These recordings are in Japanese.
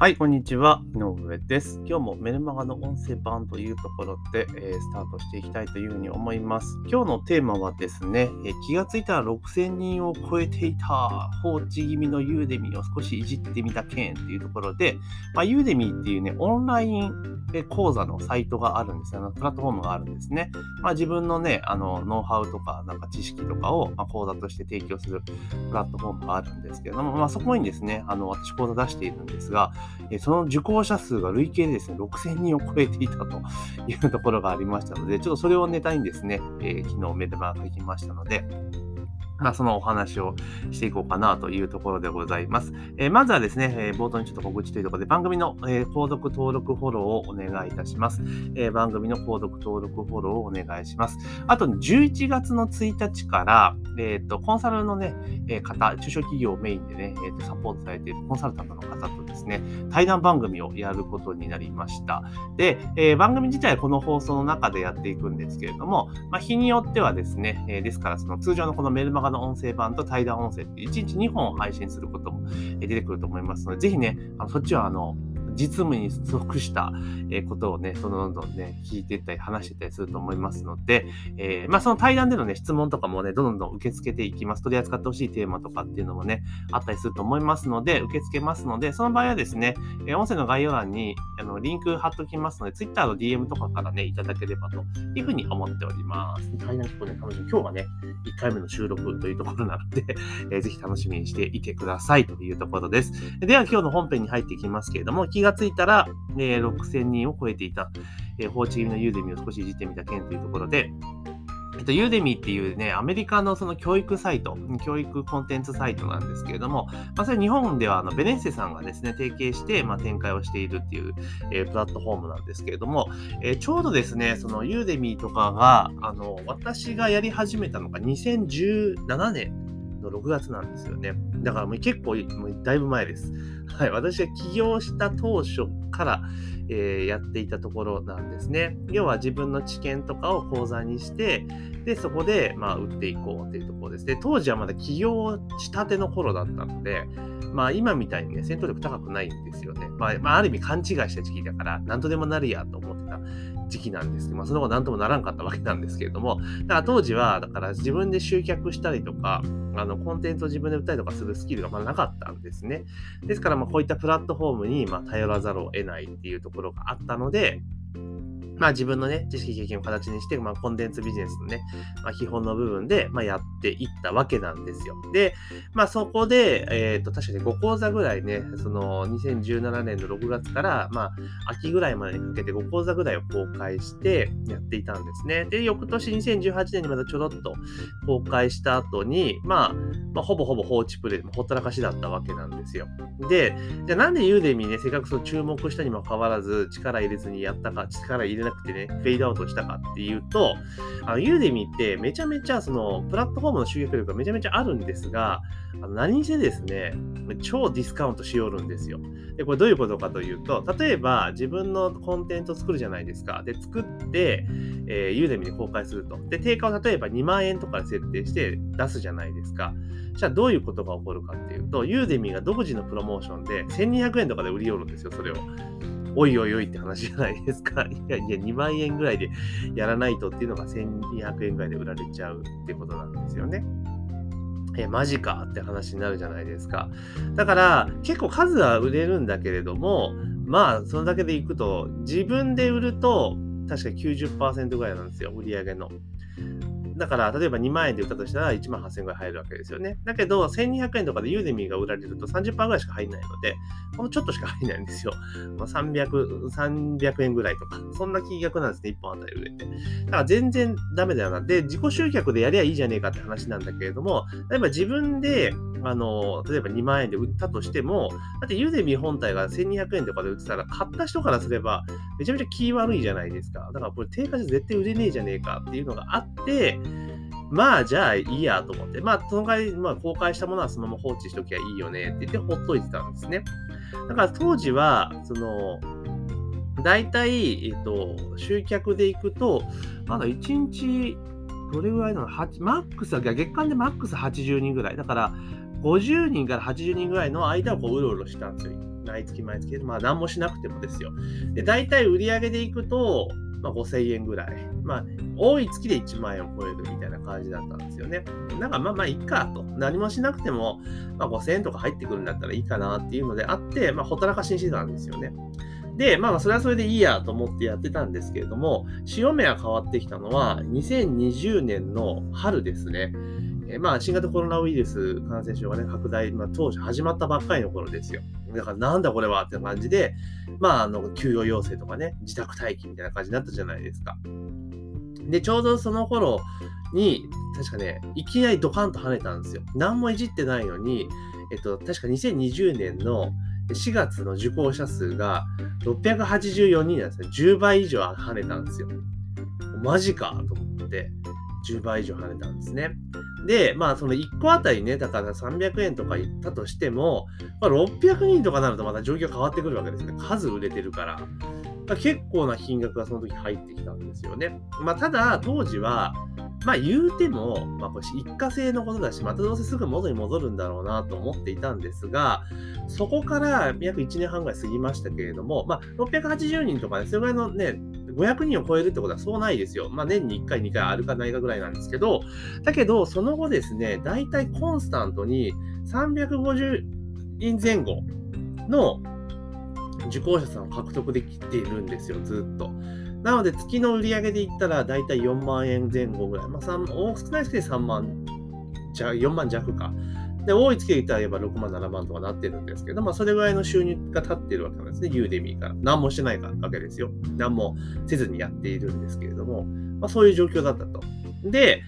はい、こんにちは。井上です。今日もメルマガの音声版というところで、えー、スタートしていきたいというふうに思います。今日のテーマはですね、えー、気がついたら6000人を超えていた放置気味のユーデミーを少しいじってみた件というところで、まあ、ユーデミーっていうね、オンライン講座のサイトがあるんですよ。プラットフォームがあるんですね。まあ、自分のね、あの、ノウハウとか、なんか知識とかを、まあ、講座として提供するプラットフォームがあるんですけれども、まあ、そこにですね、あの、私講座出しているんですが、えその受講者数が累計でですね、6000人を超えていたというところがありましたので、ちょっとそれをネタにですね、え、昨日メルマガ書きましたので、まあ、そのお話をしていこうかなというところでございます。えー、まずはですね、えー、冒頭にちょっと告知というところで番組の、えー、購読登録フォローをお願いいたします。え番組の購読登録フォローをお願いします。あと、11月の1日から、えっ、と、コンサルのね、え方、中小企業メインでね、えーと、サポートされているコンサルタントの方とですね、対談番組をやることになりました。で、え番組自体はこの放送の中でやっていくんですけれども、まあ、日によってはですね、えですから、その通常のこのメルマガの音声版と対談音声って1日2本配信することも出てくると思いますので、ぜひね、あのそっちはあの、実務に即したことをね、どんどんどんね、聞いていったり話していったりすると思いますので、えー、まあその対談でのね、質問とかもね、どんどん受け付けていきます。取り扱ってほしいテーマとかっていうのもね、あったりすると思いますので、受け付けますので、その場合はですね、え音声の概要欄にあのリンク貼っておきますので、Twitter の DM とかからね、いただければというふうに思っております。対談結構ね、楽しみ。今日がね、1回目の収録というところなので、えー、ぜひ楽しみにしていてくださいというところです。では今日の本編に入っていきますけれども、気がついたら、えー、6000人を超えていた、えー、放置気味のユーデミを少しいじってみた件というところで、えっと、ユーデミっていうね、アメリカのその教育サイト、教育コンテンツサイトなんですけれども、まあ、それ日本ではあのベネッセさんがですね、提携して、まあ、展開をしているっていう、えー、プラットフォームなんですけれども、えー、ちょうどですね、そのユーデミとかが、あの、私がやり始めたのが2017年の6月なんですよね。だからもう結構、もうだいぶ前です。はい、私が起業した当初から、えー、やっていたところなんですね。要は自分の知見とかを講座にして、で、そこで、まあ、売っていこうっていうところです。で、当時はまだ起業したての頃だったので、まあ、今みたいにね、戦闘力高くないんですよね。まあ、まあ、ある意味勘違いした時期だから、なんとでもなるやと思ってた時期なんですけど、まあ、その後なんともならんかったわけなんですけれども、だから当時は、だから自分で集客したりとか、あの、コンテンツを自分で売ったりとかするスキルがまだなかったんですね。ですから、まあ、こういったプラットフォームに、まあ、頼らざるを得ないっていうところがあったので、まあ自分のね、知識経験を形にして、まあコンテンツビジネスのね、まあ基本の部分で、まあやっていったわけなんですよ。で、まあそこで、えっ、ー、と、確かに5講座ぐらいね、その2017年の6月から、まあ秋ぐらいまでにかけて5講座ぐらいを公開してやっていたんですね。で、翌年2018年にまたちょろっと公開した後に、まあ、まあ、ほぼほぼ放置プレイ、ほったらかしだったわけなんですよ。で、じゃあなんでユーデミーね、せっかくそう注目したにもかかわらず力入れずにやったか、力入れなくてね、フェードアウトしたかっていうと、あのユーデミってめちゃめちゃそのプラットフォームの集客力がめちゃめちゃあるんですが、あの何せですね、超ディスカウントしよるんですよ。で、これどういうことかというと、例えば自分のコンテンツを作るじゃないですか。で、作って、えー、ユーデミで公開すると。で、定価を例えば2万円とかで設定して出すじゃないですか。じゃあどういうことが起こるかっていうと、ユーデミが独自のプロモーションで1200円とかで売り寄るんですよ、それを。おいおいおいって話じゃないですか。いやいや、2万円ぐらいでやらないとっていうのが1200円ぐらいで売られちゃうってことなんですよね。え、マジかって話になるじゃないですか。だから、結構数は売れるんだけれども、まあ、それだけでいくと、自分で売ると、確か90%ぐらいなんですよ、売り上げの。だから、例えば2万円で売ったとしたら1万8000円ぐらい入るわけですよね。だけど、1200円とかでユーデミーが売られると30%ぐらいしか入んないので、ほんのちょっとしか入んないんですよ。まあ、300、300円ぐらいとか、そんな金額なんですね、1本あたり売れて。だから全然ダメだよな。で、自己集客でやりゃいいじゃねえかって話なんだけれども、例えば自分で、あの、例えば2万円で売ったとしても、だってユーデミー本体が1200円とかで売ってたら、買った人からすれば、めちゃめちゃ気悪いじゃないですか。だからこれ定価じゃ絶対売れねえじゃねえかっていうのがあって、まあ、じゃあいいやと思って、まあ、その代わり、まあ、公開したものはそのまま放置しときゃいいよねって言ってほっといてたんですね。だから当時は、その、大体、えっと、集客でいくと、まだ1日、どれぐらいなの？マックスは、月間でマックス80人ぐらい。だから、50人から80人ぐらいの間をこううろうろしたんですよ。毎月毎月、まあ何もしなくてもですよ。で、大体売り上げでいくと、まあ、5000円ぐらい。まあ、多い月で1万円を超えるみたいな感じだったんですよね。なんかまあまあいいかと。何もしなくても、まあ、5000円とか入ってくるんだったらいいかなっていうのであって、まあ、ほったらかしにしてたんですよね。で、まあ、それはそれでいいやと思ってやってたんですけれども、潮目が変わってきたのは、2020年の春ですね。えまあ、新型コロナウイルス感染症がね、拡大、まあ、当時始まったばっかりの頃ですよ。だから、なんだこれはって感じで、まあ、あの、休養要請とかね、自宅待機みたいな感じになったじゃないですか。で、ちょうどその頃に、確かね、いきなりドカンと跳ねたんですよ。何もいじってないのに、えっと、確か2020年の4月の受講者数が684人なんですね。10倍以上跳ねたんですよ。マジかと思って、10倍以上跳ねたんですね。で、まあ、その1個あたりね、だから300円とか言ったとしても、まあ、600人とかなるとまた状況変わってくるわけですね。数売れてるから。まあ、結構な金額がその時入ってきたんですよね。まあ、ただ、当時は、まあ言うても、まあこれ一過性のことだし、またどうせすぐ元に戻るんだろうなと思っていたんですが、そこから約1年半ぐらい過ぎましたけれども、まあ680人とかね、それぐらいのね、500人を超えるってことはそうないですよ。まあ年に1回、2回あるかないかぐらいなんですけど、だけど、その後ですね、大体コンスタントに350人前後の受講者さんを獲得できているんですよ、ずっと。なので、月の売り上げで言ったら、だいたい4万円前後ぐらい。まあ、少ない月で3万、4万弱か。で、多い月で言ったら、6万、7万とかなってるんですけど、まあ、それぐらいの収入が立ってるわけなんですね、ユーデミーから。何もしてないわけですよ。何もせずにやっているんですけれども、まあ、そういう状況だったと。で、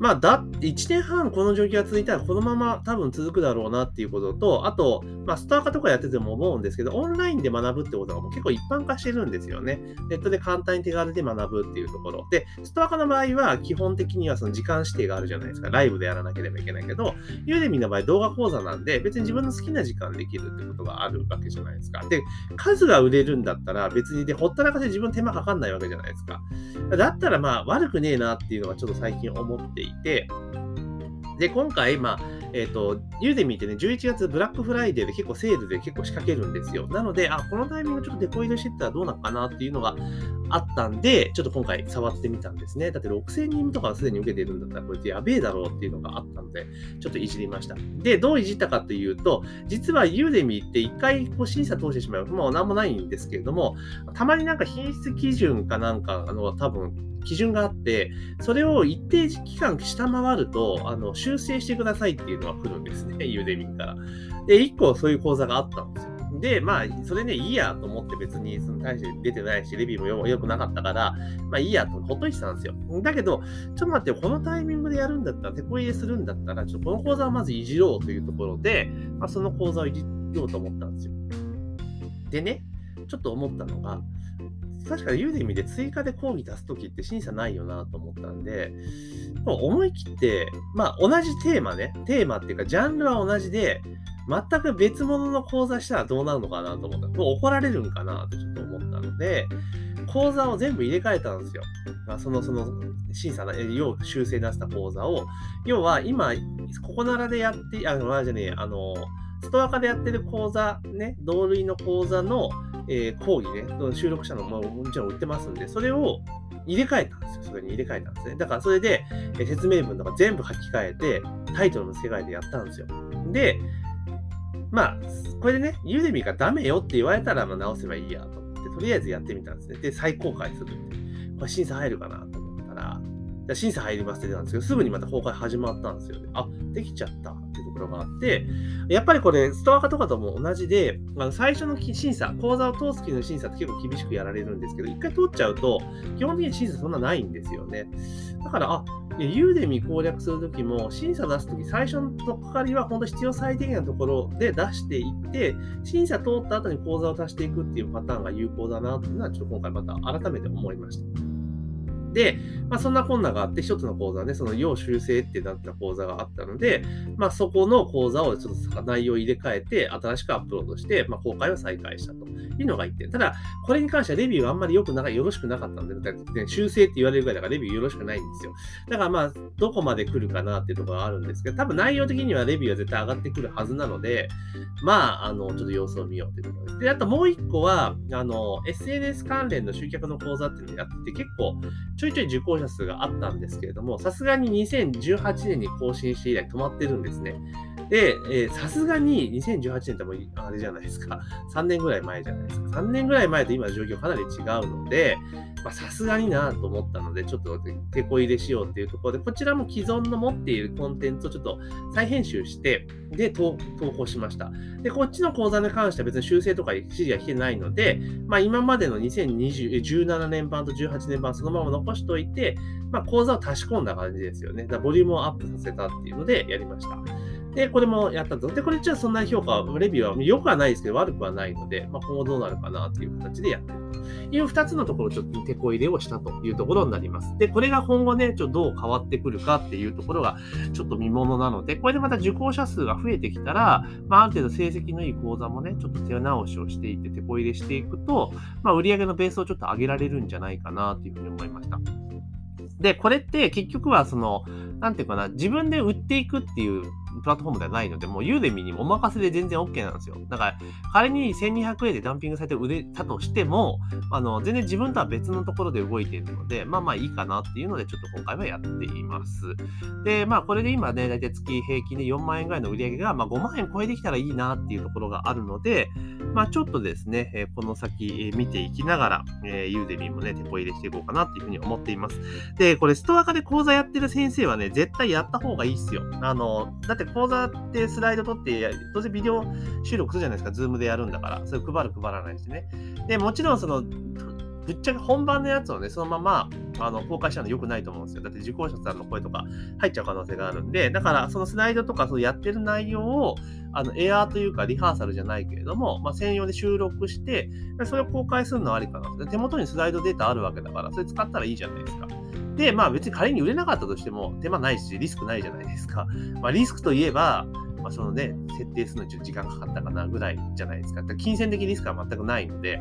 まあ、だ、1年半この状況が続いたら、このまま多分続くだろうなっていうことと、あと、まあ、スター化とかやってても思うんですけど、オンラインで学ぶってことがもう結構一般化してるんですよね。ネットで簡単に手軽で学ぶっていうところ。で、ストア化の場合は、基本的にはその時間指定があるじゃないですか。ライブでやらなければいけないけど、ユーデミの場合、動画講座なんで、別に自分の好きな時間できるってことがあるわけじゃないですか。で、数が売れるんだったら、別にで、ほったらかしで自分手間かかんないわけじゃないですか。だったら、まあ、悪くねえなっていうのはちょっと最近思っていて、で、今回、まあ、えっ、ー、と、 Udemy ってね、11月ブラックフライデーで結構セールで結構仕掛けるんですよ。なので、あ、このタイミングちょっとテコ入れしてったらどうなのかなっていうのがあったんで、ちょっと今回触ってみたんですね。だって6000人とかすでに受けてるんだったら、これってやべえだろうっていうのがあったので、ちょっといじりました。で、どういじったかというと、実は Udemy って一回こう審査通してしまうと、もう何もないんですけれども、たまになんか品質基準かなんか、あの、多分、基準があって、それを一定期間下回ると、あの、修正してくださいっていうのが来るんですね、ユーデミーから。で、一個そういう講座があったんですよ。で、まあ、それね、いいやと思って別に、その大して出てないし、レビューも良くなかったから、まあいいやとほっといてたんですよ。だけど、ちょっと待って、このタイミングでやるんだったら、手こ入れするんだったら、ちょっとこの講座をまずいじろうというところで、まあ、その講座をいじろうと思ったんですよ。でね、ちょっと思ったのが、確かにユーデミで追加で講義出すときって審査ないよなと思ったんで、思い切って、まあ同じテーマね、テーマっていうかジャンルは同じで、全く別物の講座したらどうなるのかなと思った。もう怒られるんかなってちょっと思ったので、講座を全部入れ替えたんですよ。まあ、その、その、審査な、要修正出した講座を、要は今、ここならでやって、あの、あじゃねえ、あの、ストア化でやってる講座、ね、同類の講座の、えー、講義ね、収録者のももちろん売ってますんで、それを入れ替えたんですよ。それに入れ替えたんですね。だからそれで、え、説明文とか全部書き換えて、タイトルも付け替えてやったんですよ。で、まあ、これでね、ユーデミがダメよって言われたら、まあ、直せばいいやと思って、とりあえずやってみたんですね。で、再公開するって。これ審査入るかなと思ったら、審査入りますって出たんですけど、すぐにまた公開始まったんですよね。あ、できちゃったっていうところがあって、やっぱりこれ、ストア化とかとも同じで、あ最初の審査、講座を通す時の審査って結構厳しくやられるんですけど、一回通っちゃうと、基本的に審査そんなないんですよね。だから、あ、ユーデミ攻略するときも、審査出すとき、最初のとっかかりは本当必要最低限のところで出していって、審査通った後に講座を足していくっていうパターンが有効だなっていうのは、ちょっと今回また改めて思いました。で、まあ、そんなこんながあって、一つの講座ね、その要修正ってなった講座があったので、まあ、そこの講座をちょっと内容を入れ替えて、新しくアップロードして、まあ、公開を再開したというのが1点。ただ、これに関してはレビューがあんまり良くなかよろしくなかったんで、ね、修正って言われるぐらいだからレビューよろしくないんですよ。だからまあ、どこまで来るかなっていうところがあるんですけど、多分内容的にはレビューは絶対上がってくるはずなので、まあ、あの、ちょっと様子を見ようというところです。で、あともう1個は、あの、SNS 関連の集客の講座っていうのをやってて、結構ちょいちょい受講者数があったんですけれども、さすがに2018年に更新して以来止まってるんですね。で、さすがに2018年ってもあれじゃないですか、3年ぐらい前じゃないですか。3年ぐらい前と今の状況かなり違うので、さすがになと思ったので、ちょっと手こ入れしようっていうところで、こちらも既存の持っているコンテンツをちょっと再編集して、で、投稿しました。で、こっちの講座に関しては別に修正とか指示が来てないので、まあ、今までの2017年版と18年版そのまま残しておいて、まあ、講座を足し込んだ感じですよね。だボリュームをアップさせたっていうのでやりました。で、これもやったぞ。で、これじゃあそんな評価、レビューは良くはないですけど、悪くはないので、まあ、今後どうなるかなっていう形でやってるという2つのところ、ちょっと手こ入れをしたというところになります。で、これが今後ね、ちょっとどう変わってくるかっていうところが、ちょっと見ものなので、これでまた受講者数が増えてきたら、まあ、ある程度成績のいい講座もね、ちょっと手直しをしていって手こ入れしていくと、まあ、売上のベースをちょっと上げられるんじゃないかなというふうに思いました。で、これって結局はその、なんていうかな、自分で売っていくっていうプラットフォームではないので、もうユーデミにお任せで全然 OK なんですよ。だから、仮に1200円でダンピングされて売れたとしても、あの、全然自分とは別のところで動いているので、まあまあいいかなっていうので、ちょっと今回はやっています。で、まあこれで今ね、だいたい月平均で4万円ぐらいの売り上げが、まあ5万円超えてきたらいいなっていうところがあるので、まあちょっとですね、えこの先、見ていきながら、え Udemy もね、テコ入れしていこうかなっていうふうに思っています。で、これストアカで講座やってる先生はね、絶対やった方がいいっすよ。あの、だって講座ってスライド撮って、どうせビデオ収録するじゃないですか、ズームでやるんだから。それ配る配らないしね。で、もちろんその、ぶっちゃけ本番のやつをね、そのままあの公開しちゃうの良くないと思うんですよ。だって受講者さんの声とか入っちゃう可能性があるんで、だからそのスライドとかそうやってる内容を、あのエアーというかリハーサルじゃないけれども、まあ、専用で収録して、それを公開するのはありかな。手元にスライドデータあるわけだから、それ使ったらいいじゃないですか。で、まあ別に仮に売れなかったとしても手間ないし、リスクないじゃないですか。まあリスクといえば、まあそのね、設定するのにちょっと時間かかったかなぐらいじゃないですか。金銭的リスクは全くないので、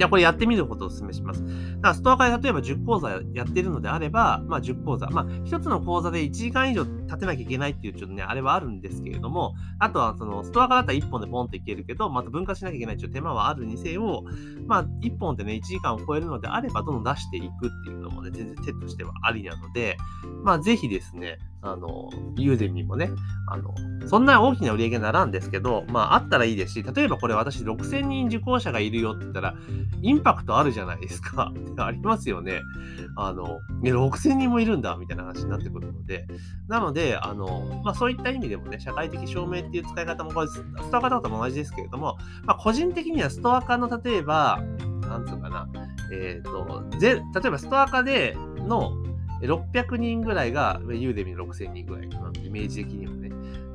いや、これやってみることをお勧めします。だからストア会例えば10講座やってるのであれば、まあ10講座。まあ1つの講座で1時間以上立てなきゃいけないっていうちょっとね、あれはあるんですけれども、あとはそのストア化だったら1本でポンといけるけど、また分割しなきゃいけないちょっと手間はあるにせよ、まあ1本でね、1時間を超えるのであれば、どんどん出していくっていうのもね、全然手としてはありなので、まあぜひですね、あの、ユーデミもね、あの、そんな大きな売り上げならんですけど、まあ、あったらいいですし、例えばこれ私6000人受講者がいるよって言ったら、インパクトあるじゃないですか。ありますよね。あの、6000人もいるんだ、みたいな話になってくるので、なので、あの、まあ、そういった意味でもね、社会的証明っていう使い方も、これ、ストア化とも同じですけれども、まあ、個人的にはストア化の、例えば、なんつうかな、えっ、ー、と、ぜ、例えばストア化での、600人ぐらいが、ユーデミの6000人ぐらいかな、イメージ的にはね、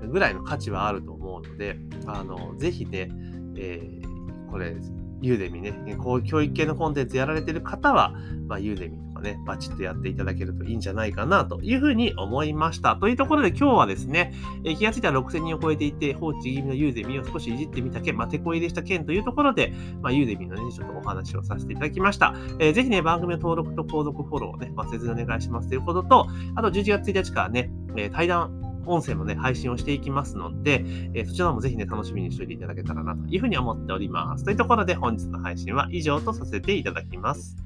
ぐらいの価値はあると思うので、あの、ぜひね、えー、これ、ユーデミね、こう教育系のコンテンツやられてる方は、まあ、ユーデミね、バチッとやっていただけるといいんじゃないかなというふうに思いました。というところで今日はですね、えー、気がついたら6000人を超えていて、放置気味のユーデミを少しいじってみた件、まあ、手こ入れした件というところで、まあ、ユーデミのね、ちょっとお話をさせていただきました。えー、ぜひね、番組の登録と購読フォローをね、忘れずにお願いしますということと、あと11月1日からね、えー、対談音声もね、配信をしていきますので、えー、そちらもぜひね、楽しみにしておいていただけたらなというふうに思っております。というところで本日の配信は以上とさせていただきます。